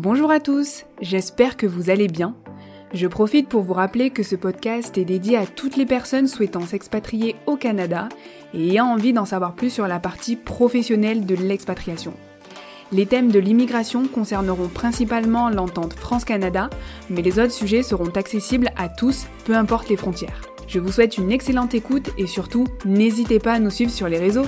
Bonjour à tous, j'espère que vous allez bien. Je profite pour vous rappeler que ce podcast est dédié à toutes les personnes souhaitant s'expatrier au Canada et ayant envie d'en savoir plus sur la partie professionnelle de l'expatriation. Les thèmes de l'immigration concerneront principalement l'entente France-Canada, mais les autres sujets seront accessibles à tous, peu importe les frontières. Je vous souhaite une excellente écoute et surtout, n'hésitez pas à nous suivre sur les réseaux.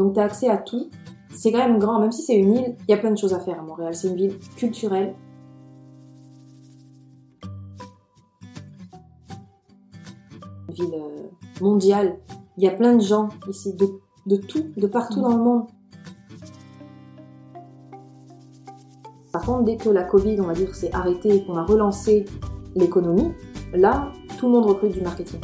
Donc tu as accès à tout. C'est quand même grand, même si c'est une île, il y a plein de choses à faire à Montréal. C'est une ville culturelle. Une ville euh, mondiale. Il y a plein de gens ici, de, de tout, de partout dans le monde. Par contre, dès que la Covid, on va dire, s'est arrêtée et qu'on a relancé l'économie, là, tout le monde recrute du marketing.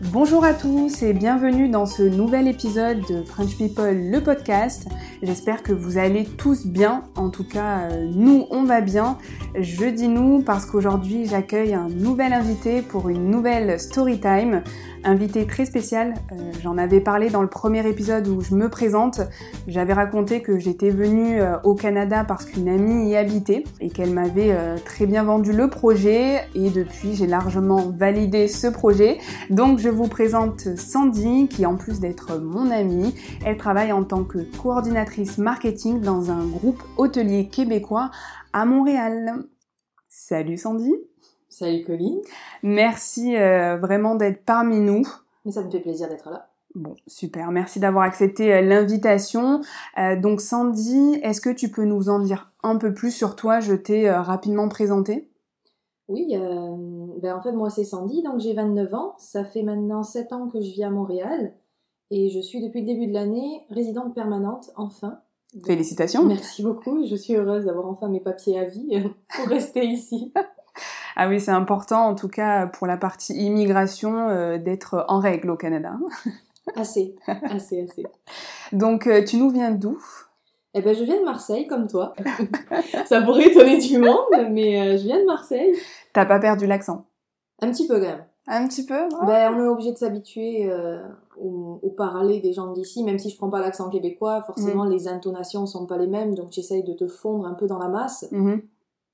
Bonjour à tous et bienvenue dans ce nouvel épisode de French People, le podcast. J'espère que vous allez tous bien. En tout cas, euh, nous, on va bien. Je dis nous parce qu'aujourd'hui, j'accueille un nouvel invité pour une nouvelle story time. Invité très spécial. Euh, J'en avais parlé dans le premier épisode où je me présente. J'avais raconté que j'étais venue euh, au Canada parce qu'une amie y habitait et qu'elle m'avait euh, très bien vendu le projet. Et depuis, j'ai largement validé ce projet. Donc, je vous présente Sandy, qui en plus d'être mon amie, elle travaille en tant que coordinatrice marketing dans un groupe hôtelier québécois à Montréal. Salut Sandy. Salut Colline. Merci euh, vraiment d'être parmi nous. Mais ça me fait plaisir d'être là. Bon, super. Merci d'avoir accepté euh, l'invitation. Euh, donc Sandy, est-ce que tu peux nous en dire un peu plus sur toi? Je t'ai euh, rapidement présenté. Oui, euh, ben en fait moi c'est Sandy, donc j'ai 29 ans. Ça fait maintenant 7 ans que je vis à Montréal. Et je suis depuis le début de l'année résidente permanente, enfin. Félicitations. Merci beaucoup. Je suis heureuse d'avoir enfin mes papiers à vie pour rester ici. Ah oui, c'est important en tout cas pour la partie immigration euh, d'être en règle au Canada. Assez, assez, assez. Donc euh, tu nous viens d'où? Eh ben je viens de Marseille comme toi. Ça pourrait étonner du monde, mais euh, je viens de Marseille. T'as pas perdu l'accent? Un petit peu quand même. Un petit peu ouais. Ben, on est obligé de s'habituer au, au parler des gens d'ici, même si je prends pas l'accent québécois, forcément les intonations sont pas les mêmes, donc j'essaye de te fondre un peu dans la masse, Mhm.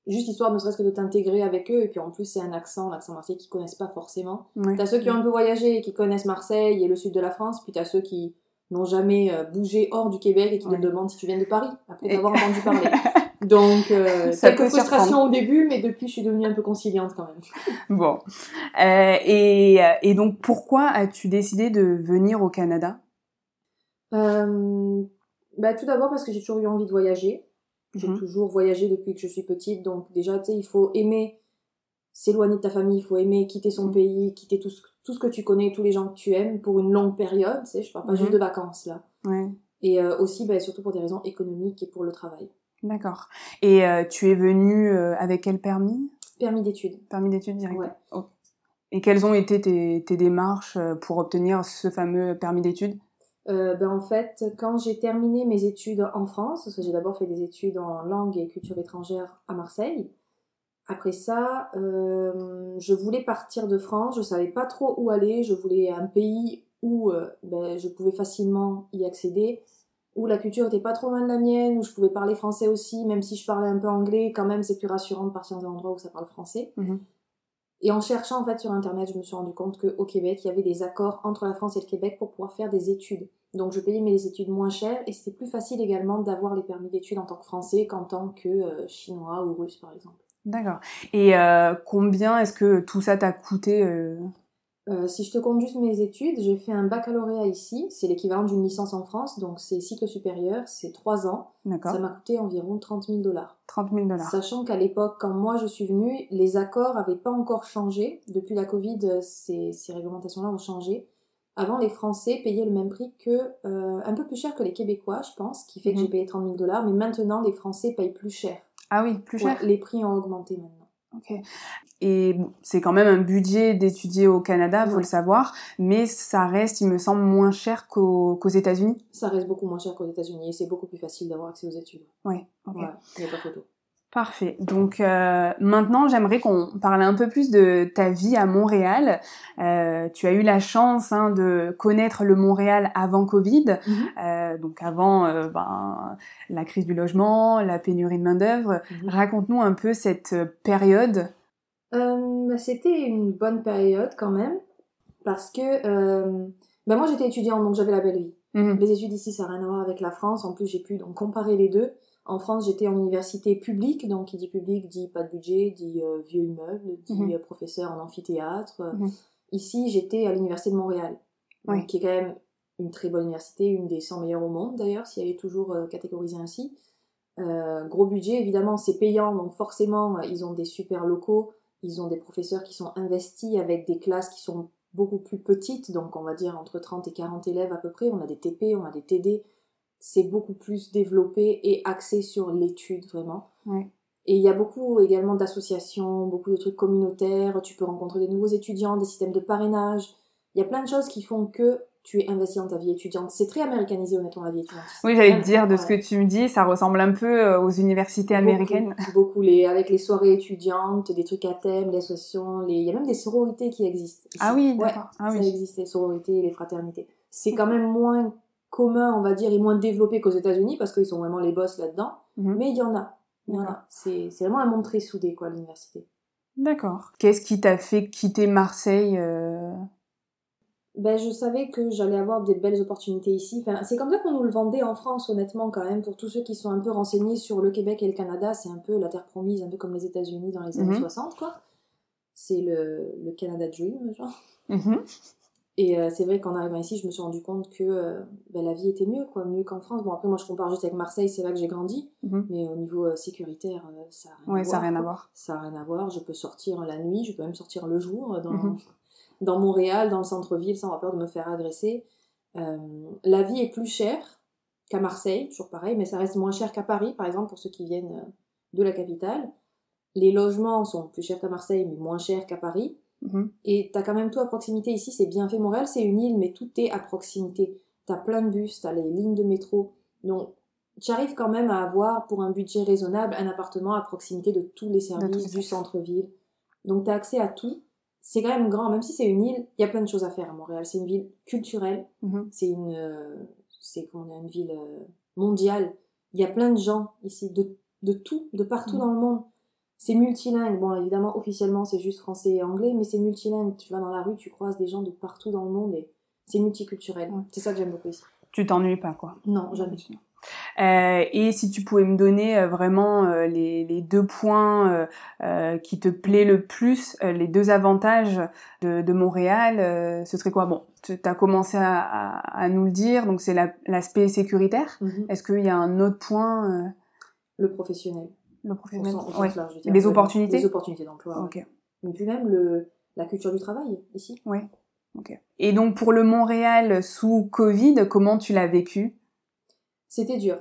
Juste histoire ne serait-ce que de t'intégrer avec eux, et puis en plus c'est un accent, l'accent marseillais qu'ils connaissent pas forcément. Ouais. T'as ceux qui ont un peu voyagé et qui connaissent Marseille et le sud de la France, puis t'as ceux qui n'ont jamais euh, bougé hors du Québec et qui Ouais. te demandent si tu viens de Paris, après Et- t'avoir entendu parler. Donc, euh, Ça quelques frustrations au début, mais depuis je suis devenue un peu conciliante quand même. Bon. Euh, et, et donc pourquoi as-tu décidé de venir au Canada? Euh, bah, tout d'abord parce que j'ai toujours eu envie de voyager. J'ai Mhm. toujours voyagé depuis que je suis petite, donc déjà, tu sais, il faut aimer s'éloigner de ta famille, il faut aimer quitter son Mhm. pays, quitter tout ce, tout ce que tu connais, tous les gens que tu aimes pour une longue période, tu sais, je parle pas Mhm. juste de vacances là. Ouais. Et euh, aussi, bah, surtout pour des raisons économiques et pour le travail. D'accord. Et euh, tu es venu euh, avec quel permis? Permis d'études. Permis d'études direct. Ouais. Et quelles ont été tes, tes démarches pour obtenir ce fameux permis d'études? Euh, ben, en fait, quand j'ai terminé mes études en France, parce que j'ai d'abord fait des études en langue et culture étrangère à Marseille, après ça, euh, je voulais partir de France, je savais pas trop où aller, je voulais un pays où euh, ben, je pouvais facilement y accéder, où la culture était pas trop loin de la mienne, où je pouvais parler français aussi, même si je parlais un peu anglais, quand même c'est plus rassurant de partir dans un endroit où ça parle français. Mhm. Et en cherchant en fait sur internet, je me suis rendu compte qu'au Québec, il y avait des accords entre la France et le Québec pour pouvoir faire des études. Donc je payais mes études moins chères et c'était plus facile également d'avoir les permis d'études en tant que français qu'en tant que euh, chinois ou russe par exemple. D'accord. Et euh, combien est-ce que tout ça t'a coûté euh, Euh, si je te compte juste mes études, j'ai fait un baccalauréat ici, c'est l'équivalent d'une licence en France, donc c'est cycle supérieur, c'est 3 ans. Ça m'a coûté environ 30 000 dollars. 30 000 dollars. Sachant qu'à l'époque, quand moi je suis venue, les accords avaient pas encore changé. Depuis la Covid, euh, ces, ces réglementations-là ont changé. Avant, les Français payaient le même prix que, euh, un peu plus cher que les Québécois, je pense, qui fait que Mhm. j'ai payé 30 000 dollars. Mais maintenant, les Français payent plus cher. Ah oui, plus cher. Ouais, les prix ont augmenté maintenant. Ok. Et bon, c'est quand même un budget d'étudier au Canada, faut le savoir, mais ça reste, il me semble, moins cher qu'aux États-Unis. Ça reste beaucoup moins cher qu'aux États-Unis et c'est beaucoup plus facile d'avoir accès aux études. Ouais. Ok. Ouais, il n'y a pas photo. Parfait. Donc euh, maintenant, j'aimerais qu'on parle un peu plus de ta vie à Montréal. Euh, tu as eu la chance hein, de connaître le Montréal avant Covid, Mhm. euh, donc avant ben, la crise du logement, la pénurie de main d'œuvre. Mhm. Raconte-nous un peu cette période. Bah, c'était une bonne période quand même, parce que bah, moi j'étais étudiante, donc j'avais la belle vie. Mhm. Les études ici, ça n'a rien à voir avec la France. En plus, j'ai pu donc comparer les deux. En France, j'étais en université publique, donc qui dit public dit pas de budget, dit euh, vieux immeuble, dit Mhm. euh, professeur en amphithéâtre. Mhm. Ici, j'étais à l'université de Montréal, donc, Oui. qui est quand même une très bonne université, une des 100 meilleures au monde d'ailleurs, si elle est toujours euh, catégorisée ainsi. Euh, gros budget, évidemment, c'est payant, donc forcément, ils ont des super locaux, ils ont des professeurs qui sont investis avec des classes qui sont beaucoup plus petites, donc on va dire entre 30 et 40 élèves à peu près. On a des TP, on a des TD. C'est beaucoup plus développé et axé sur l'étude vraiment. Ouais. Et il y a beaucoup également d'associations, beaucoup de trucs communautaires. Tu peux rencontrer des nouveaux étudiants, des systèmes de parrainage. Il y a plein de choses qui font que tu es investi dans ta vie étudiante. C'est très américanisé honnêtement la vie étudiante. Oui, j'allais te dire de ce que tu me dis, ça ressemble un peu euh, aux universités américaines. Beaucoup, beaucoup les, avec les soirées étudiantes, des trucs à thème, les associations, les... il y a même des sororités qui existent. ici. Ah oui, Ouais, d'accord. Ah ça existe, les sororités, les fraternités. C'est quand même moins commun, on va dire, et moins développé qu'aux États-Unis parce qu'ils sont vraiment les boss là-dedans. Mhm. Mais il y en a. Il y en D'accord. a. C'est c'est vraiment un monde très soudé, quoi, l'université. D'accord. Qu'est-ce qui t'a fait quitter Marseille euh, Ben, je savais que j'allais avoir des belles opportunités ici. Enfin, c'est comme ça qu'on nous le vendait en France, honnêtement, quand même. Pour tous ceux qui sont un peu renseignés sur le Québec et le Canada, c'est un peu la terre promise, un peu comme les États-Unis dans les années Mhm. 60, quoi. C'est le, le Canada Dream, genre. mhm. Et euh, c'est vrai qu'en arrivant ici, je me suis rendu compte que euh, ben, la vie était mieux, quoi, mieux qu'en France. Bon, après, moi, je compare juste avec Marseille, c'est là que j'ai grandi. Mhm. Mais au niveau euh, sécuritaire, euh, ça n'a rien, Ouais, ça voir, rien à voir. Ça n'a rien à voir. Je peux sortir la nuit, je peux même sortir le jour euh, dans, Mhm. dans Montréal, dans le centre-ville, sans avoir peur de me faire agresser. Euh, la vie est plus chère qu'à Marseille, toujours pareil, mais ça reste moins cher qu'à Paris, par exemple, pour ceux qui viennent de la capitale. Les logements sont plus chers qu'à Marseille, mais moins chers qu'à Paris. Mhm. Et t'as quand même tout à proximité ici, c'est bien fait. Montréal, c'est une île, mais tout est à proximité. T'as plein de bus, t'as les lignes de métro. Donc, tu arrives quand même à avoir, pour un budget raisonnable, un appartement à proximité de tous les services du centre-ville. Donc, t'as accès à tout. C'est quand même grand, même si c'est une île, il y a plein de choses à faire à Montréal. C'est une ville culturelle, Mhm. c'est une, euh, c'est dire, une ville euh, mondiale. Il y a plein de gens ici, de, de tout, de partout Mhm. dans le monde. C'est multilingue. Bon, évidemment, officiellement, c'est juste français et anglais, mais c'est multilingue. Tu vas dans la rue, tu croises des gens de partout dans le monde et c'est multiculturel. Ouais. C'est ça que j'aime beaucoup ici. Tu t'ennuies pas, quoi? Non, jamais. Euh, et si tu pouvais me donner euh, vraiment euh, les, les deux points euh, qui te plaît le plus, euh, les deux avantages de, de Montréal, euh, ce serait quoi? Bon, tu as commencé à, à- à nous le dire, donc c'est la- l'aspect sécuritaire. Mhm. Est-ce qu'il y a un autre point, euh, Le professionnel. Le sens, Ouais. large. Les opportunités Les opportunités d'emploi. ouais. Et puis même le, la culture du travail ici. ok. Et donc pour le Montréal sous Covid, comment tu l'as vécu? C'était dur.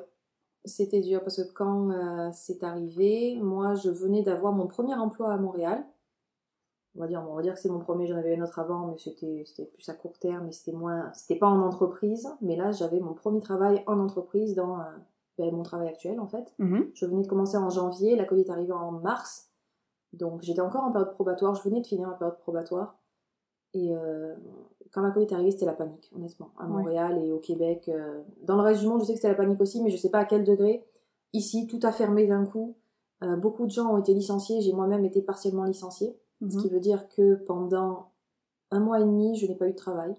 C'était dur parce que quand euh, c'est arrivé, moi je venais d'avoir mon premier emploi à Montréal. On va dire, on va dire que c'est mon premier, j'en avais un autre avant, mais c'était c'était plus à court terme, et c'était moins, c'était pas en entreprise. Mais là, j'avais mon premier travail en entreprise dans euh, ben, mon travail actuel en fait. Mhm. Je venais de commencer en janvier, la Covid est arrivée en mars. Donc j'étais encore en période probatoire, je venais de finir ma période probatoire. Et euh, quand la Covid est arrivée, c'était la panique, honnêtement. À Ouais. Montréal et au Québec. euh, dans le reste du monde, je sais que c'était la panique aussi, mais je sais pas à quel degré. Ici, tout a fermé d'un coup. Euh, beaucoup de gens ont été licenciés, j'ai moi-même été partiellement licenciée. Ce Mhm. qui veut dire que pendant un mois et demi, je n'ai pas eu de travail.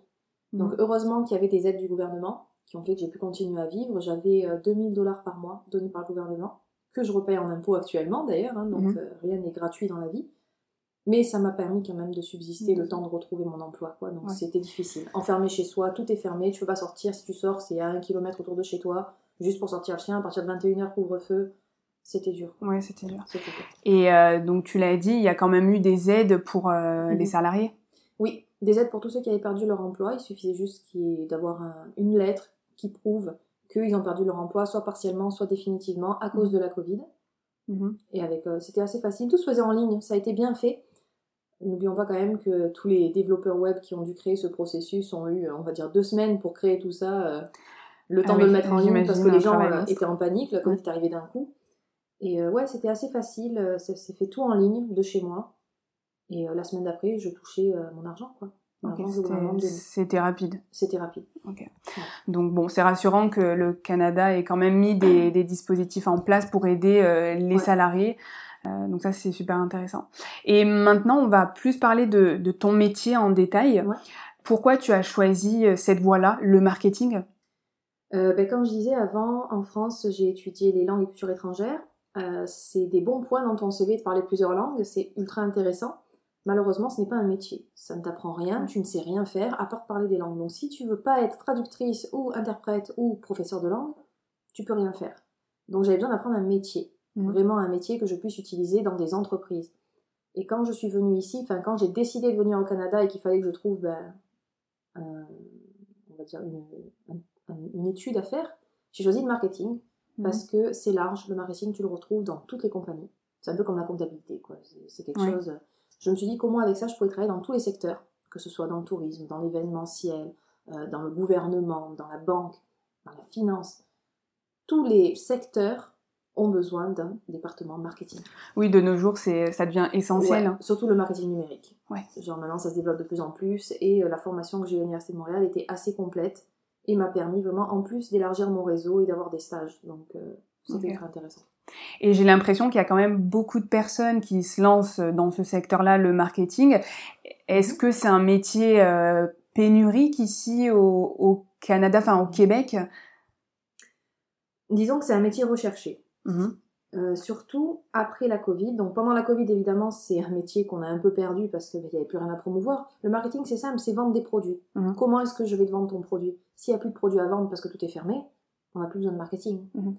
Donc Mhm. heureusement qu'il y avait des aides du gouvernement qui ont fait que j'ai pu continuer à vivre. J'avais euh, 2000 dollars par mois donnés par le gouvernement, que je repaye en impôts actuellement d'ailleurs, hein, donc Mhm. euh, rien n'est gratuit dans la vie. Mais ça m'a permis quand même de subsister Mhm. le temps de retrouver mon emploi. Quoi. Donc Ouais. c'était difficile. Enfermé chez soi, tout est fermé, tu peux pas sortir. Si tu sors, c'est à un kilomètre autour de chez toi, juste pour sortir le chien. À partir de 21h, couvre-feu. C'était dur. Ouais, c'était dur. Et euh, donc tu l'as dit, il y a quand même eu des aides pour euh, Mhm. les salariés? Oui, des aides pour tous ceux qui avaient perdu leur emploi. Il suffisait juste d'avoir un- une lettre qui prouve qu'ils ont perdu leur emploi, soit partiellement, soit définitivement, à cause de la Covid. Mhm. Et avec, euh, c'était assez facile. Tout se faisait en ligne. Ça a été bien fait. N'oublions pas quand même que tous les développeurs web qui ont dû créer ce processus ont eu, on va dire, deux semaines pour créer tout ça. euh, le Ah temps de oui, le mettre en ligne parce que les gens euh, étaient en panique. La Covid est arrivée d'un coup. Et ouais, c'était assez facile. Ça s'est fait tout en ligne de chez moi. Et la semaine d'après, je touchais mon argent, quoi. C'était- rapide. C'était rapide. Donc bon, c'est rassurant que le Canada ait quand même mis des, des dispositifs en place pour aider euh, les Ouais. salariés. Euh, donc ça, c'est super intéressant. Et maintenant, on va plus parler de, de ton métier en détail. Ouais. Pourquoi tu as choisi euh, cette voie-là, le marketing? Euh, ben, comme je disais avant, en France, j'ai étudié les langues et cultures étrangères. C'est des bons points dans ton CV de parler plusieurs langues, c'est ultra intéressant. Malheureusement, ce n'est pas un métier. Ça ne t'apprend rien, tu ne sais rien faire à part parler des langues. Donc si tu veux pas être traductrice ou interprète ou professeur de langue, tu peux rien faire. Donc j'avais besoin d'apprendre un métier. Mhm. Vraiment un métier que je puisse utiliser dans des entreprises. Et quand je suis venue ici, enfin quand j'ai décidé de venir au Canada et qu'il fallait que je trouve ben, un- on va dire une, un- un- une étude à faire, j'ai choisi le marketing parce que c'est large. Le marketing, tu le retrouves dans toutes les compagnies. C'est un peu comme la comptabilité, quoi. C'est- quelque chose. Je me suis dit comment avec ça je pourrais travailler dans tous les secteurs, que ce soit dans le tourisme, dans l'événementiel, euh, dans le gouvernement, dans la banque, dans la finance. Tous les secteurs ont besoin d'un département marketing. Oui, de nos jours, c'est ça devient essentiel. Ouais, surtout le marketing numérique. Ouais. Genre maintenant ça se développe de plus en plus et euh, la formation que j'ai eu à l'Université de Montréal était assez complète et m'a permis vraiment en plus d'élargir mon réseau et d'avoir des stages. Donc euh, c'était Ok. très intéressant. Et j'ai l'impression qu'il y a quand même beaucoup de personnes qui se lancent dans ce secteur-là, le marketing. Est-ce que c'est un métier euh, pénurique ici au, au Canada, enfin au Québec? Disons que c'est un métier recherché. Mhm. Euh, surtout après la Covid. Donc pendant la Covid, évidemment, c'est un métier qu'on a un peu perdu parce qu'il n'y avait plus rien à promouvoir. Le marketing, c'est simple, c'est vendre des produits. Mhm. Comment est-ce que je vais te vendre ton produit? S'il n'y a plus de produits à vendre parce que tout est fermé, on n'a plus besoin de marketing. Mhm.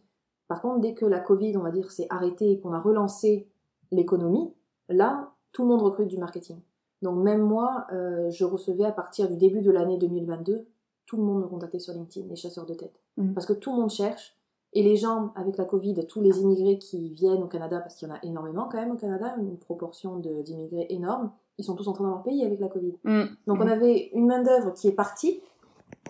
Par contre, dès que la Covid, on va dire, s'est arrêtée et qu'on a relancé l'économie, là, tout le monde recrute du marketing. Donc même moi, euh, je recevais à partir du début de l'année 2022, tout le monde me contactait sur LinkedIn, les chasseurs de tête. Mhm. Parce que tout le monde cherche. Et les gens, avec la Covid, tous les immigrés qui viennent au Canada, parce qu'il y en a énormément quand même au Canada, une proportion d'immigrés énorme, ils sont tous entrés dans leur pays avec la Covid. Mm. Donc on avait une main-d'œuvre qui est partie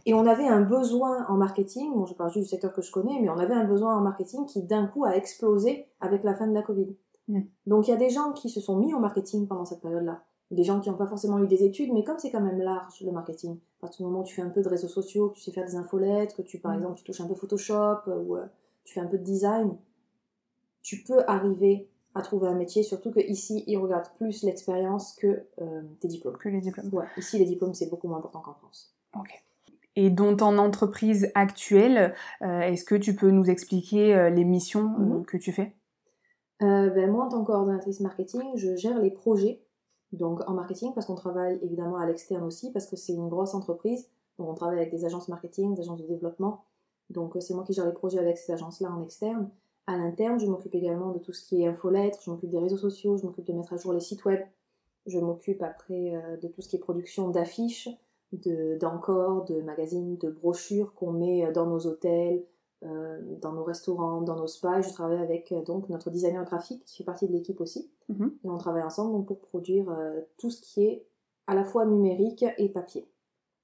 et on avait un besoin en marketing. Bon, je parle juste du secteur que je connais, mais on avait un besoin en marketing qui d'un coup a explosé avec la fin de la Covid. Mm. Donc il y a des gens qui se sont mis au marketing pendant cette période-là. Des gens qui n'ont pas forcément eu des études, mais comme c'est quand même large le marketing, à partir du moment où tu fais un peu de réseaux sociaux, que tu sais faire des infolettes, que tu par Mm. exemple tu touches un peu Photoshop euh, ou euh, tu fais un peu de design, tu peux arriver à trouver un métier, surtout que ici ils regardent plus l'expérience que euh, tes diplômes. Que les diplômes. Ouais, ici les diplômes c'est beaucoup moins important qu'en France. Ok. Et dans ton entreprise actuelle, euh, est-ce que tu peux nous expliquer euh, les missions euh, Mhm. que tu fais? Ben, moi en tant que coordonnatrice marketing, je gère les projets donc en marketing parce qu'on travaille évidemment à l'externe aussi parce que c'est une grosse entreprise. Donc on travaille avec des agences marketing, des agences de développement. Donc c'est moi qui gère les projets avec ces agences-là en externe. À l'interne, je m'occupe également de tout ce qui est infolettre, je m'occupe des réseaux sociaux, je m'occupe de mettre à jour les sites web. Je m'occupe après de tout ce qui est production d'affiches, d'encore, de magazines, de brochures qu'on met euh, dans nos hôtels, euh, dans nos restaurants, dans nos spas. Je travaille avec euh, donc notre designer graphique qui fait partie de l'équipe aussi. Mhm. Et on travaille ensemble donc, pour produire euh, tout ce qui est à la fois numérique et papier.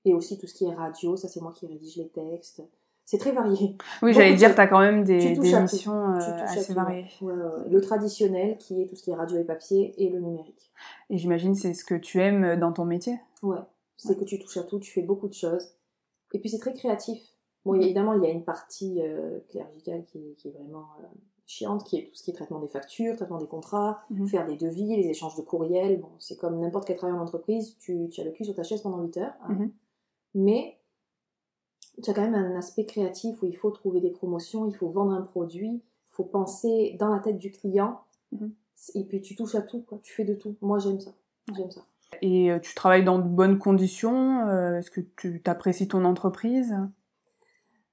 Et aussi tout ce qui est radio, ça c'est moi qui rédige les textes. C'est très varié. Oui, j'allais dire, de- tu as quand même des, des missions euh, assez variées. ouais, ouais. Le traditionnel qui est tout ce qui est radio et papier et le numérique. Et j'imagine c'est ce que tu aimes dans ton métier? Ouais, c'est que tu touches à tout, tu fais beaucoup de choses. Et puis c'est très créatif. Bon, a- évidemment, il y a une partie euh, qui, est- qui est vraiment euh, chiante, qui est tout ce qui est traitement des factures, traitement des contrats, Mhm. faire des devis, les échanges de courriels. Bon, c'est comme n'importe quel travail en entreprise, tu, tu as le cul sur ta chaise pendant 8 heures. hein. Mhm. Mais tu as quand même un aspect créatif où il faut trouver des promotions, il faut vendre un produit, il faut penser dans la tête du client. Mhm. Et puis tu touches à tout, quoi. tu fais de tout. Moi j'aime ça. J'aime ça. Et euh, tu travailles dans de bonnes conditions euh, Est-ce que tu apprécies ton entreprise?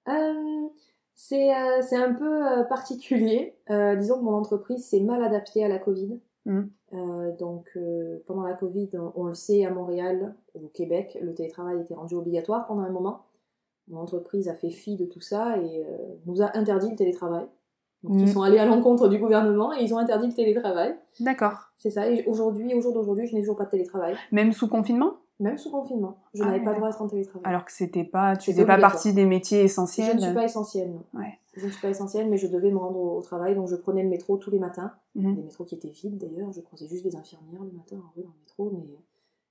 Euh, c'est euh, un peu euh, particulier. Euh, disons que mon entreprise s'est mal adaptée à la Covid. Euh, donc pendant la Covid, on, on le sait à Montréal, au Québec, le télétravail était rendu obligatoire pendant un moment. Mon entreprise a fait fi de tout ça et nous a interdit le télétravail. Mhm. ils sont allés à l'encontre du gouvernement et ils ont interdit le télétravail. D'accord. C'est ça. Et aujourd'hui, au jour d'aujourd'hui, je n'ai toujours pas de télétravail, Même sous confinement? Même sous confinement. Je Ah n'avais ouais, pas le droit d'être en télétravail. Alors que c'était pas, tu faisais pas partie des métiers je essentiels. ne suis pas essentielle. non. Ouais. je suis pas essentielle, mais je devais me rendre au, travail, donc je prenais le métro tous les matins. Mhm. Des métros qui étaient vides d'ailleurs, je croisais juste des infirmières le matin en rue dans le métro, mais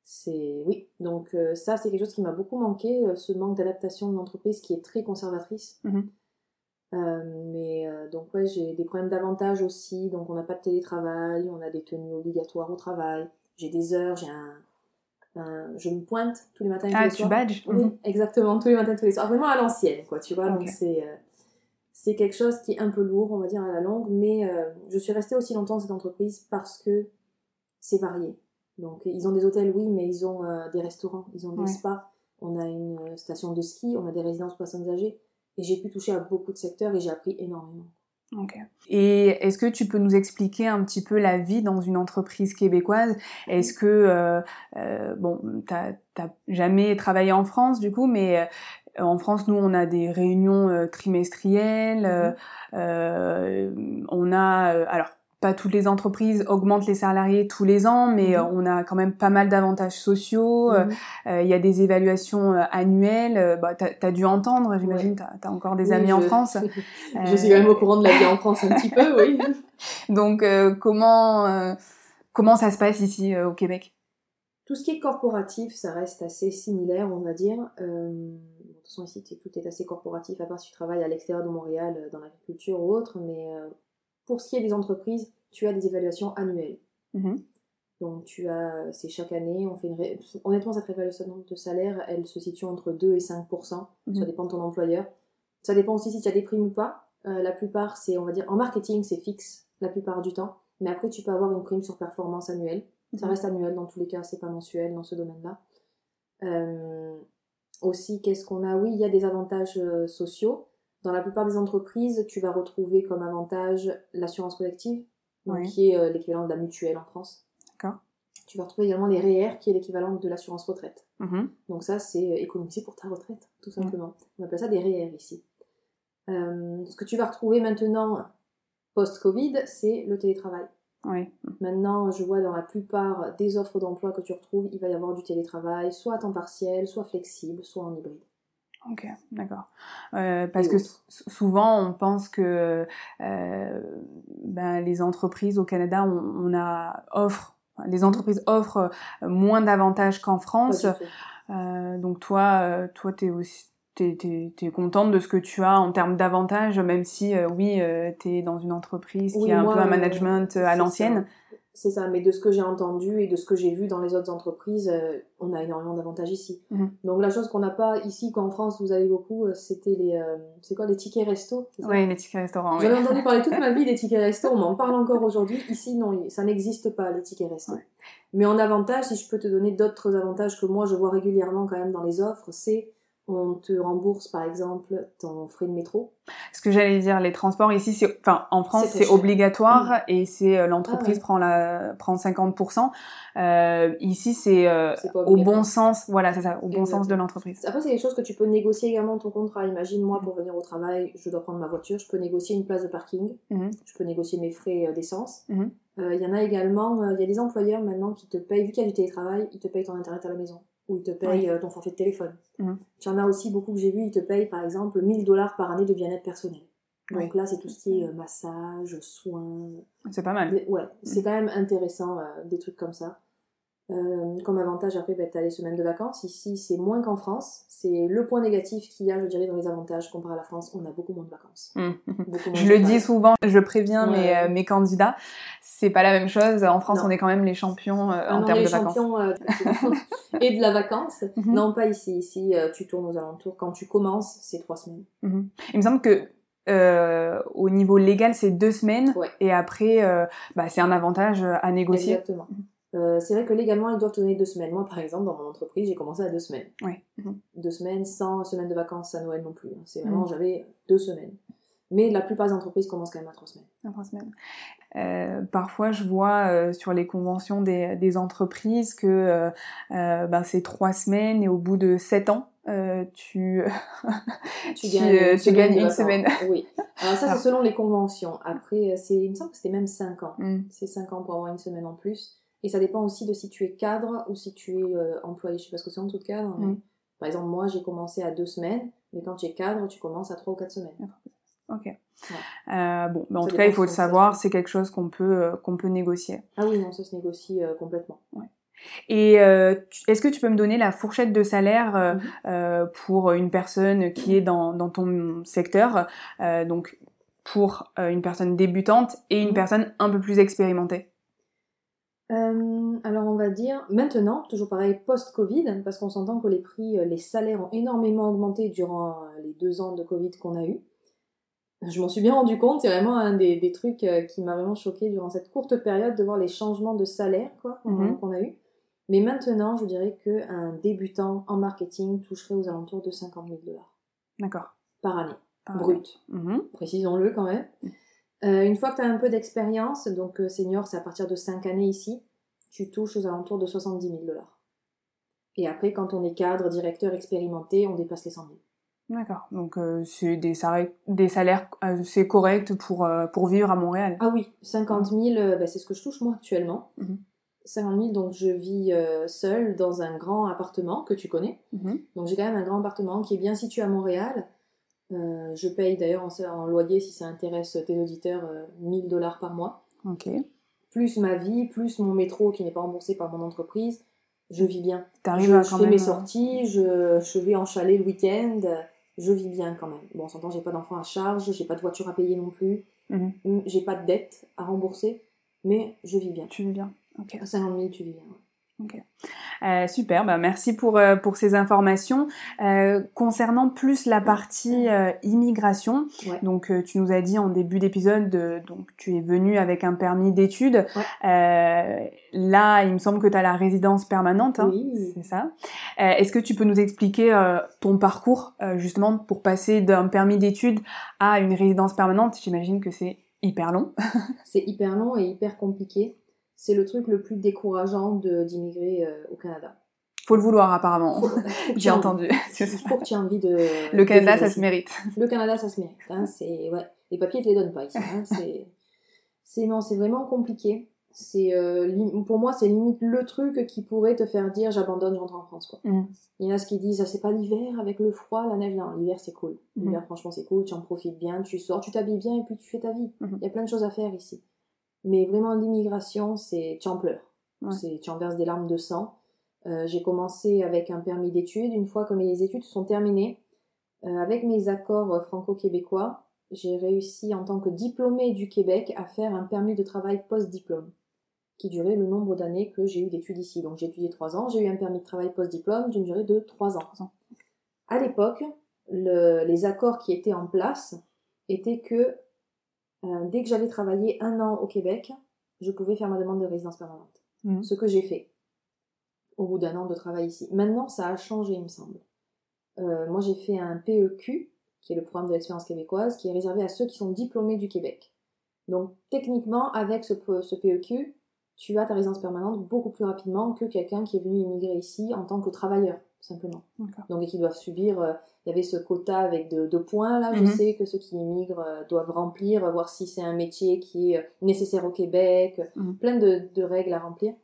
c'est. Oui, donc euh, ça, c'est quelque chose qui m'a beaucoup manqué, euh, ce manque d'adaptation de l'entreprise qui est très conservatrice. Mhm. Mais euh, donc, ouais, j'ai des problèmes d'avantage aussi, donc on n'a pas de télétravail, on a des tenues obligatoires au travail, j'ai des heures, j'ai un. un- Je me pointe tous les matins et tous Ah, les tu soirs. badges Oui, Mhm. exactement, tous les matins, tous les soirs. Vraiment à l'ancienne, quoi, tu vois. Donc c'est euh, c'est quelque chose qui est un peu lourd, on va dire, à la longue, mais euh, je suis restée aussi longtemps dans cette entreprise parce que c'est varié. Donc ils ont des hôtels, oui, mais ils ont euh, des restaurants, ils ont des Ouais. spas, on a une euh, station de ski, on a des résidences pour personnes âgées, et j'ai pu toucher à beaucoup de secteurs et j'ai appris énormément. Ok. Et est-ce que tu peux nous expliquer un petit peu la vie dans une entreprise québécoise? Est-ce que, euh, euh, bon, t'as jamais travaillé en France du coup, mais euh, en France, nous, on a des réunions euh, trimestrielles, euh, euh, on a, alors, pas toutes les entreprises augmentent les salariés tous les ans, mais Mhm. euh, on a quand même pas mal d'avantages sociaux. euh, Mhm. euh, Il y a des évaluations annuelles. bah, t'as as dû entendre, j'imagine, t'as as encore des Oui, amis en France. je suis quand même au courant de la vie en France un petit peu, oui. Donc, euh, comment, euh, comment ça se passe ici au Québec? Tout ce qui est corporatif, ça reste assez similaire, on va dire. De toute façon, ici, tout est assez corporatif, à part si tu travailles à l'extérieur de Montréal, dans l'agriculture ou autre. Mais pour ce qui est des entreprises, tu as des évaluations annuelles. Mhm. Donc, tu as, c'est chaque année, on fait une ré- Honnêtement, cette réévaluation de salaire, elle se situe entre 2 et 5% Ça Mhm. dépend de ton employeur. Ça dépend aussi si tu as des primes ou pas. Euh, la plupart, c'est, on va dire, en marketing, c'est fixe la plupart du temps. Mais après, tu peux avoir une prime sur performance annuelle. Ça Mhm. reste annuel dans tous les cas, c'est pas mensuel dans ce domaine-là. Euh, aussi, qu'est-ce qu'on a? Oui, il y a des avantages euh, sociaux. Dans la plupart des entreprises, tu vas retrouver comme avantage l'assurance collective, donc Oui. qui est euh, l'équivalent de la mutuelle en France. D'accord. Tu vas retrouver également les REER, qui est l'équivalent de l'assurance retraite. Mhm. Donc ça, c'est euh, économiser pour ta retraite, tout simplement. On appelle ça des REER ici. Euh, ce que tu vas retrouver maintenant, post-Covid, c'est le télétravail. Oui. Maintenant, je vois dans la plupart des offres d'emploi que tu retrouves, il va y avoir du télétravail, soit à temps partiel, soit flexible, soit en hybride. Ok, d'accord. Euh, parce que souvent, on pense que euh, ben, les entreprises au Canada, on, on a offre, les entreprises offrent euh, moins d'avantages qu'en France. Euh, donc toi, toi, t'es aussi t'es, t'es, t'es contente de ce que tu as en termes d'avantages, même si oui, euh, t'es dans une entreprise Oui, qui a un moi, peu un management à l'ancienne. ça. C'est ça, mais de ce que j'ai entendu et de ce que j'ai vu dans les autres entreprises, euh, on a énormément d'avantages ici. Mhm. Donc la chose qu'on n'a pas ici, qu'en France vous avez beaucoup, euh, c'était les, euh, c'est quoi, les tickets resto Oui, les tickets restaurants. J'avais oui. entendu parler toute ma vie des tickets resto, on m'en parle encore aujourd'hui. Ici, non, ça n'existe pas, les tickets resto. Ouais. Mais en avantage, si je peux te donner d'autres avantages que moi je vois régulièrement quand même dans les offres, c'est on te rembourse par exemple ton frais de métro. Ce que j'allais dire, les transports ici, c'est, enfin, en France, C'est cher. Mm. obligatoire et c'est euh, l'entreprise Ah ouais. prend la prend 50%. Euh, ici, c'est euh, au obligatoire. bon sens, voilà, c'est ça, au bon sens de l'entreprise. Après, c'est des choses que tu peux négocier également dans ton contrat. Imagine, moi, pour venir au travail, je dois prendre ma voiture, je peux négocier une place de parking, Mhm. je peux négocier mes frais euh, d'essence. Mhm. Il y en a également, euh, il y a des employeurs maintenant qui te payent, vu qu'il y a du télétravail, ils te payent ton internet à la maison, ou ils te payent euh, ton forfait de téléphone. Mhm. Tu en as aussi beaucoup que j'ai vu, ils te payent par exemple 1000 dollars par année de bien-être personnel. Donc là, c'est tout ce qui est euh, massage, soins. C'est pas mal. Ouais, c'est quand même intéressant, euh, des trucs comme ça. Euh, comme avantage, après, bah, tu as les semaines de vacances. Ici, c'est moins qu'en France. C'est le point négatif qu'il y a, je dirais, dans les avantages comparé à la France. On a beaucoup moins de vacances. Mhm. Moins Je de le dis souvent, je préviens Ouais. mes, euh, mes candidats, c'est pas la même chose. En France, Non. on est quand même les champions euh, Ah en non, termes les de vacances. champions euh, et de la vacance. Mhm. Non, pas ici. Ici, tu tournes aux alentours. Quand tu commences, c'est trois semaines. Mhm. Il me semble que euh, au niveau légal, c'est deux semaines Ouais. et après, euh, bah, c'est un avantage à négocier. Exactement. Euh, c'est vrai que légalement, ils doivent donner deux semaines. Moi, par exemple, dans mon entreprise, j'ai commencé à deux semaines. Ouais. Mhm. Deux semaines sans semaine de vacances à Noël non plus. hein. C'est vraiment, Mhm. j'avais deux semaines. Mais la plupart des entreprises commencent quand même à trois semaines. À trois semaines. Euh, parfois, je vois euh, sur les conventions des, des entreprises que ben, c'est trois semaines et au bout de sept ans, euh, tu, gagnes une tu semaine gagnes une semaine. Oui. Alors ça, Ah. c'est selon les conventions. Après, il me semble que c'était même cinq ans. Mm. C'est cinq ans pour avoir une semaine en plus. Et ça dépend aussi de si tu es cadre ou si tu es euh, employé. Je sais pas ce que c'est en dessous de cadre. mais- Mm. Par exemple, moi, j'ai commencé à deux semaines. Mais quand tu es cadre, tu commences à trois ou quatre semaines. Ok. Euh, bon, mais en tout cas, il faut le savoir, c'est quelque chose qu'on peut, euh, qu'on peut négocier. Ah oui, non, ça se négocie complètement. Ouais. Et est-ce que tu peux me donner la fourchette de salaire mhm. pour une personne qui est dans, dans ton secteur, donc pour une personne débutante et une mhm. personne un peu plus expérimentée? Alors on va dire maintenant, toujours pareil post-Covid, parce qu'on s'entend que les prix, les salaires ont énormément augmenté durant les deux ans de Covid qu'on a eu je m'en suis bien rendu compte, c'est vraiment un des, des trucs euh, qui m'a vraiment choqué durant cette courte période de voir les changements de salaire quoi qu'on mhm. a eu. Mais maintenant, je dirais qu'un débutant en marketing toucherait aux alentours de 50 000 dollars. D'accord. Par année. brut. Mhm. Précisons-le quand même. Euh, une fois que tu as un peu d'expérience, donc euh, senior, c'est à partir de 5 années ici, tu touches aux alentours de 70 000 dollars. Et après, quand on est cadre, directeur expérimenté, on dépasse les 100 000. D'accord. Donc euh, c'est des, salaires, des salaires assez corrects pour, euh, pour vivre à Montréal? Ah oui, 50 000, euh, bah, c'est ce que je touche moi actuellement. 50 mhm. 000, donc je vis seule dans un grand appartement que tu connais. Mhm. Donc j'ai quand même un grand appartement qui est bien situé à Montréal. Je paye d'ailleurs en, en, loyer, si ça intéresse tes auditeurs, 1000 dollars par mois. Ok. Plus ma vie, plus mon métro qui n'est pas remboursé par mon entreprise. Je vis bien. T'arrives à je fais mes sorties, je, je vais en chalet le week-end je vis bien quand même. Bon, on s'entend, j'ai pas d'enfants à charge, j'ai pas de voiture à payer non plus, mm, j'ai pas de dette à rembourser, mais je vis bien. Tu vis bien. Ok. À 50 000, tu vis bien. Ok. Euh, super, bah merci pour, euh, pour ces informations. Euh, concernant plus la partie immigration, donc tu nous as dit en début d'épisode, donc tu es venu avec un permis d'études. là, il me semble que tu as la résidence permanente, hein, oui. c'est ça. Est-ce que tu peux nous expliquer ton parcours justement pour passer d'un permis d'études à une résidence permanente? J'imagine que c'est hyper long. c'est hyper long et hyper compliqué c'est le truc le plus décourageant d'immigrer euh, au Canada. Faut le vouloir apparemment. J'ai entendu. Il faut que tu aies envie de. Le Canada, ça se mérite. Le Canada, ça se mérite. Hein, c'est ouais. Les papiers, te les donnent pas ici. Hein, c'est non, c'est vraiment compliqué. C'est euh, pour moi, c'est limite le truc qui pourrait te faire dire j'abandonne, je rentre en France. Quoi. Mm. Il y en a qui disent ah, c'est pas l'hiver avec le froid, la neige. Non, l'hiver c'est cool. Mm. L'hiver, franchement, c'est cool. Tu en profites bien, tu sors, tu t'habilles bien et puis tu fais ta vie. Mm-hmm. Il y a plein de choses à faire ici. Mais vraiment, l'immigration, c'est tu en pleures. C'est tu en verses des larmes de sang. Euh, j'ai commencé avec un permis d'études. Une fois que mes études sont terminées, euh, avec mes accords franco-québécois, j'ai réussi en tant que diplômée du Québec à faire un permis de travail post-diplôme qui durait le nombre d'années que j'ai eu d'études ici. Donc j'ai étudié trois ans, j'ai eu un permis de travail post-diplôme d'une durée de trois ans. À l'époque, le, les accords qui étaient en place étaient que euh, dès que j'avais travaillé un an au Québec, je pouvais faire ma demande de résidence permanente. Mmh. Ce que j'ai fait au bout d'un an de travail ici. Maintenant, ça a changé, il me semble. Euh, moi, j'ai fait un PEQ, qui est le programme de l'expérience québécoise, qui est réservé à ceux qui sont diplômés du Québec. Donc, techniquement, avec ce, ce PEQ, tu as ta résidence permanente beaucoup plus rapidement que quelqu'un qui est venu immigrer ici en tant que travailleur simplement. Donc, et qui doivent subir, euh, il y avait ce quota avec deux points, là, je mhm. sais que ceux qui immigrent euh, doivent remplir, voir si c'est un métier qui est euh, nécessaire au Québec, mhm. plein de, de, règles à remplir.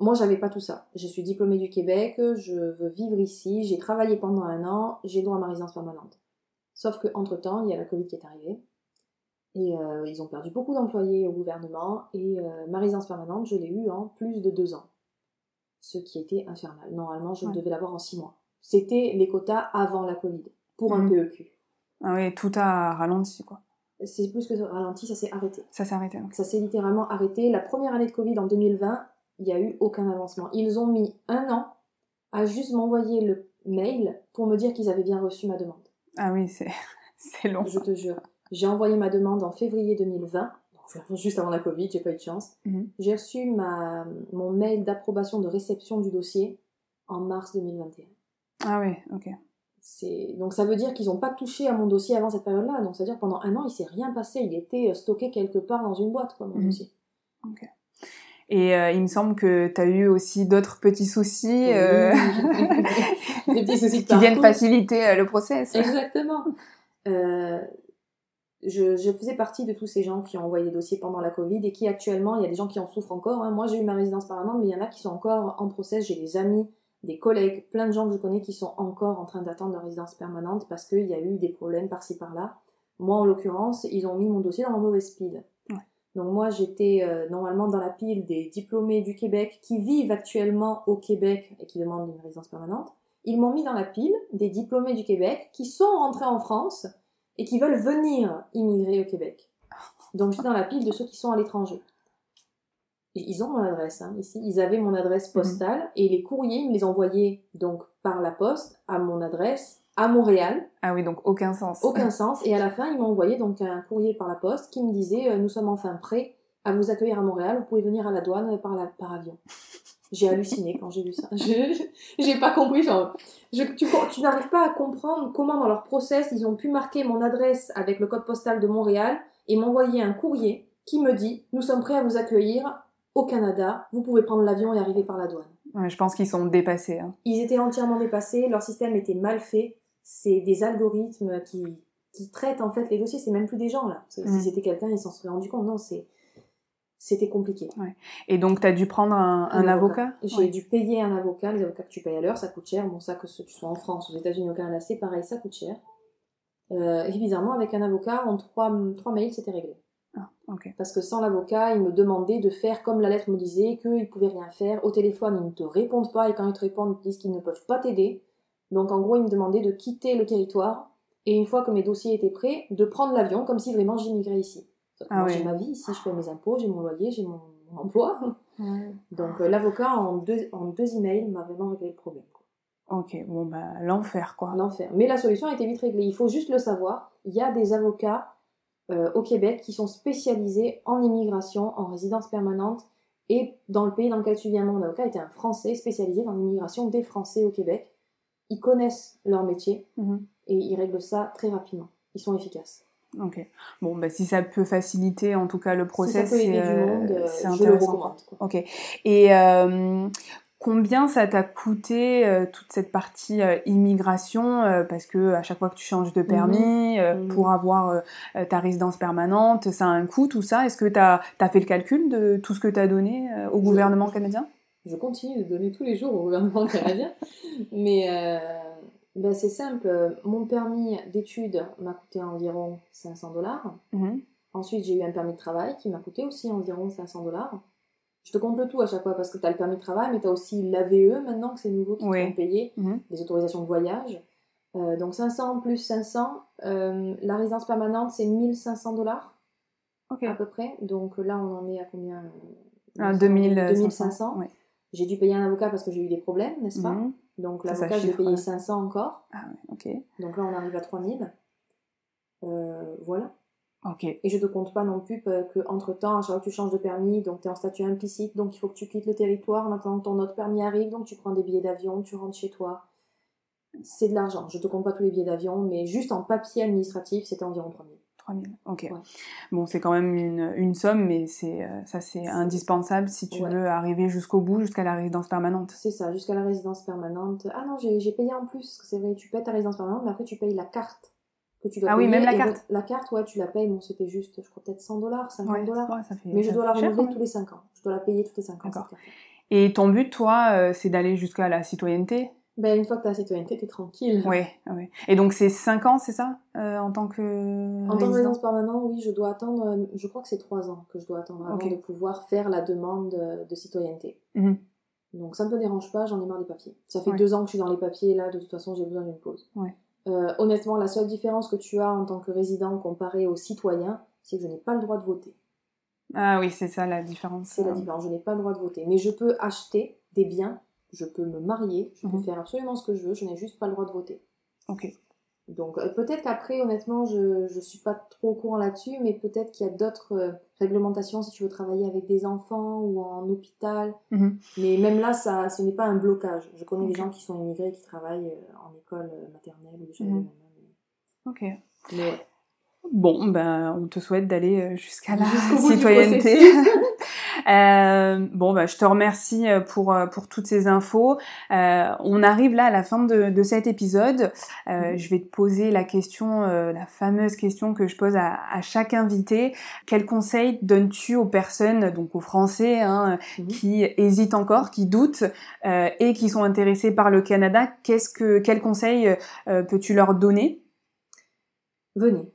Moi, j'avais pas tout ça. Je suis diplômée du Québec, je veux vivre ici, j'ai travaillé pendant un an, j'ai droit à ma résidence permanente. Sauf que entre temps, il y a la Covid qui est arrivée. Et ils ont perdu beaucoup d'employés au gouvernement. Et ma résidence permanente, je l'ai eue en plus de deux ans ce qui était infernal. Normalement, je devais l'avoir en six mois. C'était les quotas avant la Covid, pour un mhm. PEQ. Ah oui, tout a ralenti, quoi. C'est plus que ralenti, ça s'est arrêté. Ça s'est arrêté. Ça s'est littéralement arrêté. La première année de Covid en 2020, il n'y a eu aucun avancement. Ils ont mis un an à juste m'envoyer le mail pour me dire qu'ils avaient bien reçu ma demande. Ah oui, c'est long. Je te jure. J'ai envoyé ma demande en février 2020 juste avant la Covid, j'ai pas eu de chance. Mhm. J'ai reçu ma, mon mail d'approbation de réception du dossier en mars 2021. Ah oui, ok. Donc ça veut dire qu'ils n'ont pas touché à mon dossier avant cette période-là. Donc ça veut dire que pendant un an, il s'est rien passé. Il était euh, stocké quelque part dans une boîte, quoi, mon mhm. dossier. Ok. Et euh, il me semble que tu as eu aussi d'autres petits soucis, euh... des petits soucis qui viennent faciliter euh, le process. Exactement. Je, faisais partie de tous ces gens qui ont envoyé des dossiers pendant la Covid et qui actuellement, il y a des gens qui en souffrent encore. Hein. Moi, j'ai eu ma résidence permanente, mais il y en a qui sont encore en process. J'ai des amis, des collègues, plein de gens que je connais qui sont encore en train d'attendre leur résidence permanente parce qu'il y a eu des problèmes par-ci par-là. Moi, en l'occurrence, ils ont mis mon dossier dans la mauvaise pile. Ouais. Donc moi, j'étais euh, normalement dans la pile des diplômés du Québec qui vivent actuellement au Québec et qui demandent une résidence permanente. Ils m'ont mis dans la pile des diplômés du Québec qui sont rentrés en France et qui veulent venir immigrer au Québec. Donc j'étais dans la pile de ceux qui sont à l'étranger. Ils ont mon adresse hein, ici. Ils avaient mon adresse postale et les courriers, ils me les envoyaient donc par la poste à mon adresse à Montréal. Ah oui, donc aucun sens. Aucun sens. Et à la fin, ils m'ont envoyé donc un courrier par la poste qui me disait euh, nous sommes enfin prêts à vous accueillir à Montréal. Vous pouvez venir à la douane par, la, par avion. J'ai halluciné quand j'ai vu ça. Je- J'ai pas compris. Genre, je- tu tu n'arrives pas à comprendre comment dans leur process ils ont pu marquer mon adresse avec le code postal de Montréal et m'envoyer un courrier qui me dit nous sommes prêts à vous accueillir au Canada. Vous pouvez prendre l'avion et arriver par la douane. Ouais, je pense qu'ils sont dépassés. hein. Ils étaient entièrement dépassés, leur système était mal fait. C'est des algorithmes qui, qui traitent en fait les dossiers. C'est même plus des gens là. Si Mm. c'était quelqu'un, ils s'en seraient rendu compte. Non, c'est c'était compliqué. Et donc, tu as dû prendre un, un avocat J'ai Ouais. dû payer un avocat. Les avocats que tu payes à l'heure, ça coûte cher. Bon, ça que ce- tu sois en France, aux États-Unis, au Canada, c'est pareil, ça coûte cher. Euh, et bizarrement, avec un avocat, en trois, trois mails, c'était réglé. Ah. Parce que sans l'avocat, il me demandait de faire comme la lettre me disait, qu'ils ne pouvaient rien faire. Au téléphone, ils ne te répondent pas, et quand ils te répondent, ils disent qu'ils ne peuvent pas t'aider. Donc en gros, il me demandait de quitter le territoire, et une fois que mes dossiers étaient prêts, de prendre l'avion comme si vraiment j'immigrais ici. Ah oui. j'ai ma vie ici, je paie mes impôts, j'ai mon loyer, j'ai mon, mon emploi. Ouais. Donc euh, l'avocat, en deux, en deux emails, m'a vraiment réglé le problème. quoi. Ok, bon, bah, l'enfer, quoi. L'enfer. Mais la solution a été vite réglée. Il faut juste le savoir. Il y a des avocats euh, au Québec qui sont spécialisés en immigration, en résidence permanente. Et dans le pays dans lequel tu viens, mon avocat était un Français spécialisé dans l'immigration des Français au Québec. Ils connaissent leur métier Mhm. et ils règlent ça très rapidement. Ils sont efficaces. Ok. Bon, bah, si ça peut faciliter, en tout cas, le si process, aider c'est euh, monde, euh, je le intéressant. Ok. Et euh, combien ça t'a coûté euh, toute cette partie euh, immigration euh, Parce que à chaque fois que tu changes de permis, euh, Mhm. pour avoir ta résidence permanente, ça a un coût, tout ça? Est-ce que tu as, fait le calcul de tout ce que tu as donné au Je- gouvernement canadien? Je continue de donner tous les jours au gouvernement canadien. Mais ben c'est simple. Mon permis d'études m'a coûté environ 500 dollars. Mhm. Ensuite, j'ai eu un permis de travail qui m'a coûté aussi environ 500 dollars. Je te compte le tout à chaque fois parce que tu as le permis de travail, mais tu as aussi l'AVE maintenant, que c'est nouveau qui Oui. sont payés, Mhm. les autorisations de voyage. Euh, donc 500 plus 500. Euh, la résidence permanente, c'est 1500 dollars à peu près. Donc là, on en est à combien Un 2500. 2500. Ouais. J'ai dû payer un avocat parce que j'ai eu des problèmes, n'est-ce pas Mhm. Donc l'avocat, je l'ai payé ouais. 500 encore. Ah ouais. Donc là, on arrive à 3000. Euh, voilà. Et je te compte pas non plus que, que entre temps, à chaque fois que tu changes de permis, donc tu es en statut implicite, donc il faut que tu quittes le territoire en attendant que ton autre permis arrive, donc tu prends des billets d'avion, tu rentres chez toi. C'est de l'argent. Je te compte pas tous les billets d'avion, mais juste en papier administratif, c'était environ 3000. 3000. Ok. Ouais. Bon, c'est quand même une, une somme, mais c'est euh, ça c'est indispensable si tu Ouais. veux arriver jusqu'au bout, jusqu'à la résidence permanente. C'est ça, jusqu'à la résidence permanente. Ah non, j'ai j'ai payé en plus, parce que c'est vrai, tu payes ta résidence permanente, mais après tu payes la carte que tu dois Ah oui, même la carte. La carte, ouais, tu la payes, bon, c'était juste, je crois, peut-être 100 dollars, 50 Ouais, dollars. ouais, Mais je dois la renouveler tous même. les 5 ans. Je dois la payer tous les 5 ans, D'accord. cette carte. Et ton but, toi, euh, c'est d'aller jusqu'à la citoyenneté? Ben, une fois que tu as la citoyenneté, t'es tranquille. Ouais, ouais. Et donc c'est 5 ans, c'est ça euh, En tant que En tant que résidence permanente, oui, je dois attendre, euh, je crois que c'est 3 ans que je dois attendre avant de pouvoir faire la demande de citoyenneté. Mhm. Donc ça ne me dérange pas, j'en ai marre des papiers. Ça fait Ouais. deux ans que je suis dans les papiers, là, de toute façon, j'ai besoin d'une pause. Ouais. Euh, honnêtement, la seule différence que tu as en tant que résident comparé aux citoyens, c'est que je n'ai pas le droit de voter. Ah oui, c'est ça la différence. C'est la Euh, différence, je n'ai pas le droit de voter. Mais je peux acheter des biens, je peux me marier, je peux Mhm. faire absolument ce que je veux, je n'ai juste pas le droit de voter. Ok. Donc euh, peut-être qu'après, honnêtement, je je suis pas trop au courant là-dessus, mais peut-être qu'il y a d'autres euh, réglementations si tu veux travailler avec des enfants ou en hôpital. Mhm. Mais même là, ça, ce n'est pas un blocage. Je connais des gens qui sont immigrés qui travaillent euh, en école maternelle ou des choses Mhm. même. Ok. Mais. Bon, ben, on te souhaite d'aller jusqu'à la citoyenneté. Euh, bon, bah, je te remercie euh, pour, euh, pour toutes ces infos. Euh, on arrive là à la fin de, de cet épisode. Euh, Mhm. Je vais te poser la question, euh, la fameuse question que je pose à, à chaque invité. Quel conseil donnes-tu aux personnes, donc aux Français, hein, Mhm. qui hésitent encore, qui doutent euh, et qui sont intéressés par le Canada? Qu'est-ce que, quel conseil euh, peux-tu leur donner? Venez.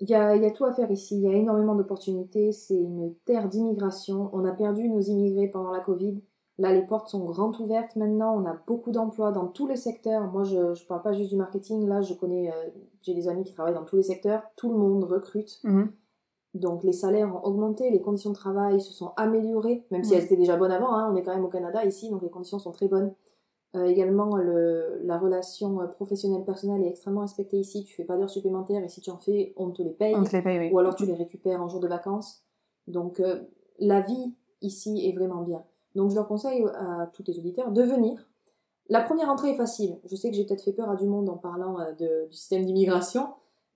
Il y a, il y a tout à faire ici, il y a énormément d'opportunités, c'est une terre d'immigration. On a perdu nos immigrés pendant la Covid. Là, les portes sont grandes ouvertes maintenant, on a beaucoup d'emplois dans tous les secteurs. Moi, je ne parle pas juste du marketing, là, je connais, euh, j'ai des amis qui travaillent dans tous les secteurs, tout le monde recrute. Mhm. Donc les salaires ont augmenté, les conditions de travail se sont améliorées, même si Ouais. elles étaient déjà bonnes avant, hein, on est quand même au Canada ici, donc les conditions sont très bonnes. Euh, également, le, la relation euh, professionnelle-personnelle est extrêmement respectée ici, tu fais pas d'heures supplémentaires et si tu en fais, on te les paye, On te les paye, oui. ou alors tu les récupères en jour de vacances. Donc euh, la vie ici est vraiment bien. Donc je leur conseille à tous les auditeurs de venir. La première entrée est facile. Je sais que j'ai peut-être fait peur à du monde en parlant euh, de- du système d'immigration,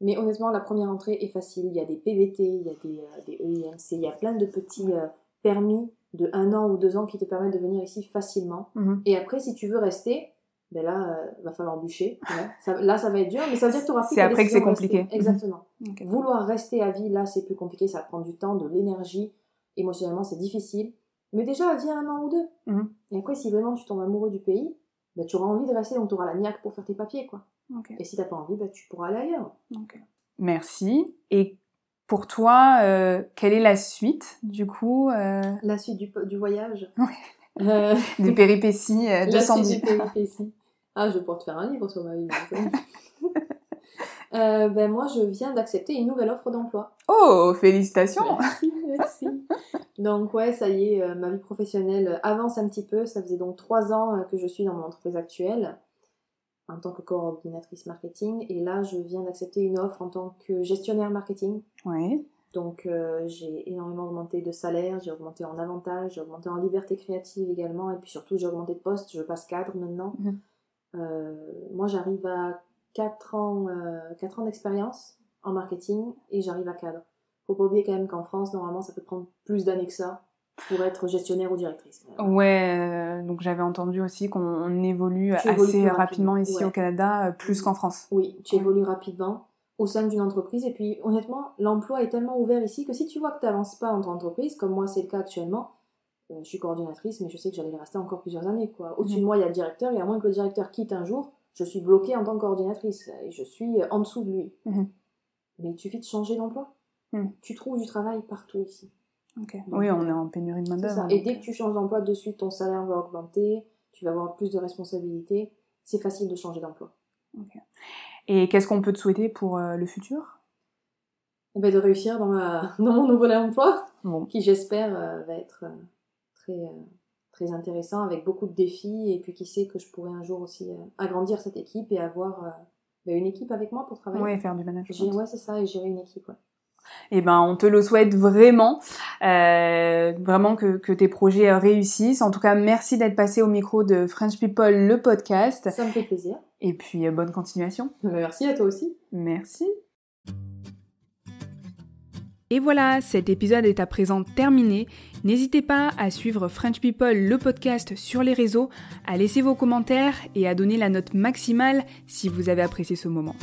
mais honnêtement, la première entrée est facile. Il y a des PVT, il y a des, euh, des EIMC, il y a plein de petits euh, permis de un an ou deux ans qui te permettent de venir ici facilement. Mhm. Et après, si tu veux rester, ben là, euh, va falloir bûcher. Ouais. Ça- là, ça va être dur, mais ça veut dire que tu auras C'est après que c'est compliqué. Exactement. Ok. Vouloir rester à vie, là, c'est plus compliqué, ça prend du temps, de l'énergie. Émotionnellement, c'est difficile. Mais déjà, viens un an ou deux. Mhm. Et après, si vraiment tu tombes amoureux du pays, ben, tu auras envie de rester, donc tu auras la niaque pour faire tes papiers, quoi. Et si t'as pas envie, ben, tu pourras aller ailleurs. Merci. Et pour toi, euh, quelle est la suite, du coup, euh, La suite du, du voyage. Ouais. Euh, des péripéties de la suite du péripéties. Ah, je vais pouvoir te faire un livre sur ma vie. ben, moi, je viens d'accepter une nouvelle offre d'emploi. Oh, félicitations Merci, merci. Donc ouais, ça y est, ma vie professionnelle avance un petit peu. Ça faisait donc trois ans que je suis dans mon entreprise actuelle en tant que coordinatrice marketing. Et là, je viens d'accepter une offre en tant que gestionnaire marketing. Oui. Donc euh, j'ai énormément augmenté de salaire, j'ai augmenté en avantage, j'ai augmenté en liberté créative également. Et puis surtout, j'ai augmenté de poste. Je passe cadre maintenant. Mhm. Euh, moi, j'arrive à 4 ans, euh, quatre ans d'expérience en marketing et j'arrive à cadre. Faut pas oublier quand même qu'en France, normalement, ça peut prendre plus d'années que ça pour être gestionnaire ou directrice. Ouais, euh, donc j'avais entendu aussi qu'on on évolue Tu assez rapidement ici ouais. au Canada, euh, plus qu'en France. Oui, tu Ouais. évolues rapidement au sein d'une entreprise. Et puis, honnêtement, l'emploi est tellement ouvert ici que si tu vois que tu n'avances pas en ton entreprise, comme moi c'est le cas actuellement, euh, je suis coordinatrice, mais je sais que j'allais rester encore plusieurs années. quoi. Au-dessus Mhm. de moi, il y a le directeur, et à moins que le directeur quitte un jour, je suis bloquée en tant que coordinatrice. Et je suis en dessous de lui. Mhm. Mais il suffit de changer d'emploi. Mhm. Tu trouves du travail partout ici. Oui, on est en pénurie de main-d'œuvre. donc, Et dès euh, que tu changes d'emploi, de suite, ton salaire va augmenter, tu vas avoir plus de responsabilités. C'est facile de changer d'emploi. Et qu'est-ce qu'on peut te souhaiter pour euh, le futur? Eh ben, de réussir dans, ma... dans mon nouvel emploi. Bon. qui j'espère euh, va être euh, très, euh, très intéressant avec beaucoup de défis et puis qui sait que je pourrais un jour aussi euh, agrandir cette équipe et avoir euh, ben, une équipe avec moi pour travailler. Ouais, faire du management. ouais, c'est ça, et gérer une équipe. Ouais. Eh ben, on te le souhaite vraiment, euh, vraiment que, que tes projets euh, réussissent. En tout cas, merci d'être passé au micro de French People, le podcast. Ça me fait plaisir. Et puis, euh, bonne continuation. Merci à toi aussi. Merci. Et voilà, cet épisode est à présent terminé. N'hésitez pas à suivre French People, le podcast, sur les réseaux, à laisser vos commentaires et à donner la note maximale si vous avez apprécié ce moment.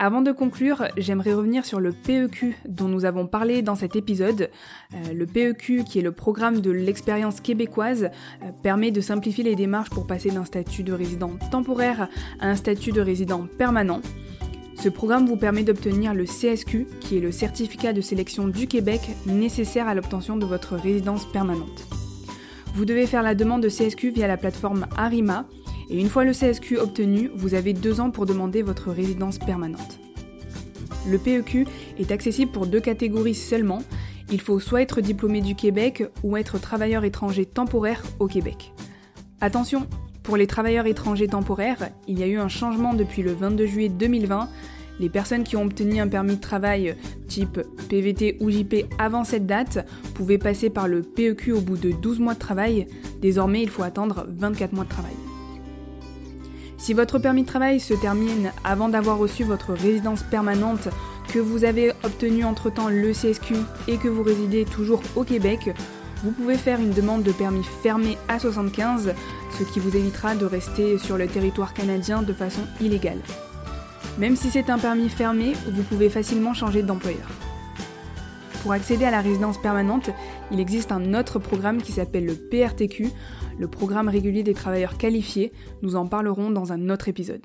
Avant de conclure, j'aimerais revenir sur le PEQ dont nous avons parlé dans cet épisode. Euh, le PEQ, qui est le programme de l'expérience québécoise, euh, permet de simplifier les démarches pour passer d'un statut de résident temporaire à un statut de résident permanent. Ce programme vous permet d'obtenir le CSQ, qui est le certificat de sélection du Québec nécessaire à l'obtention de votre résidence permanente. Vous devez faire la demande de CSQ via la plateforme Arima, et une fois le CSQ obtenu, vous avez deux ans pour demander votre résidence permanente. Le PEQ est accessible pour deux catégories seulement. Il faut soit être diplômé du Québec ou être travailleur étranger temporaire au Québec. Attention, pour les travailleurs étrangers temporaires, il y a eu un changement depuis le 22 juillet 2020. Les personnes qui ont obtenu un permis de travail type PVT ou JP avant cette date pouvaient passer par le PEQ au bout de 12 mois de travail. Désormais, il faut attendre 24 mois de travail. Si votre permis de travail se termine avant d'avoir reçu votre résidence permanente, que vous avez obtenu entre-temps le CSQ et que vous résidez toujours au Québec, vous pouvez faire une demande de permis fermé à 75, ce qui vous évitera de rester sur le territoire canadien de façon illégale. Même si c'est un permis fermé, vous pouvez facilement changer d'employeur. Pour accéder à la résidence permanente, il existe un autre programme qui s'appelle le PRTQ, le programme régulier des travailleurs qualifiés. Nous en parlerons dans un autre épisode.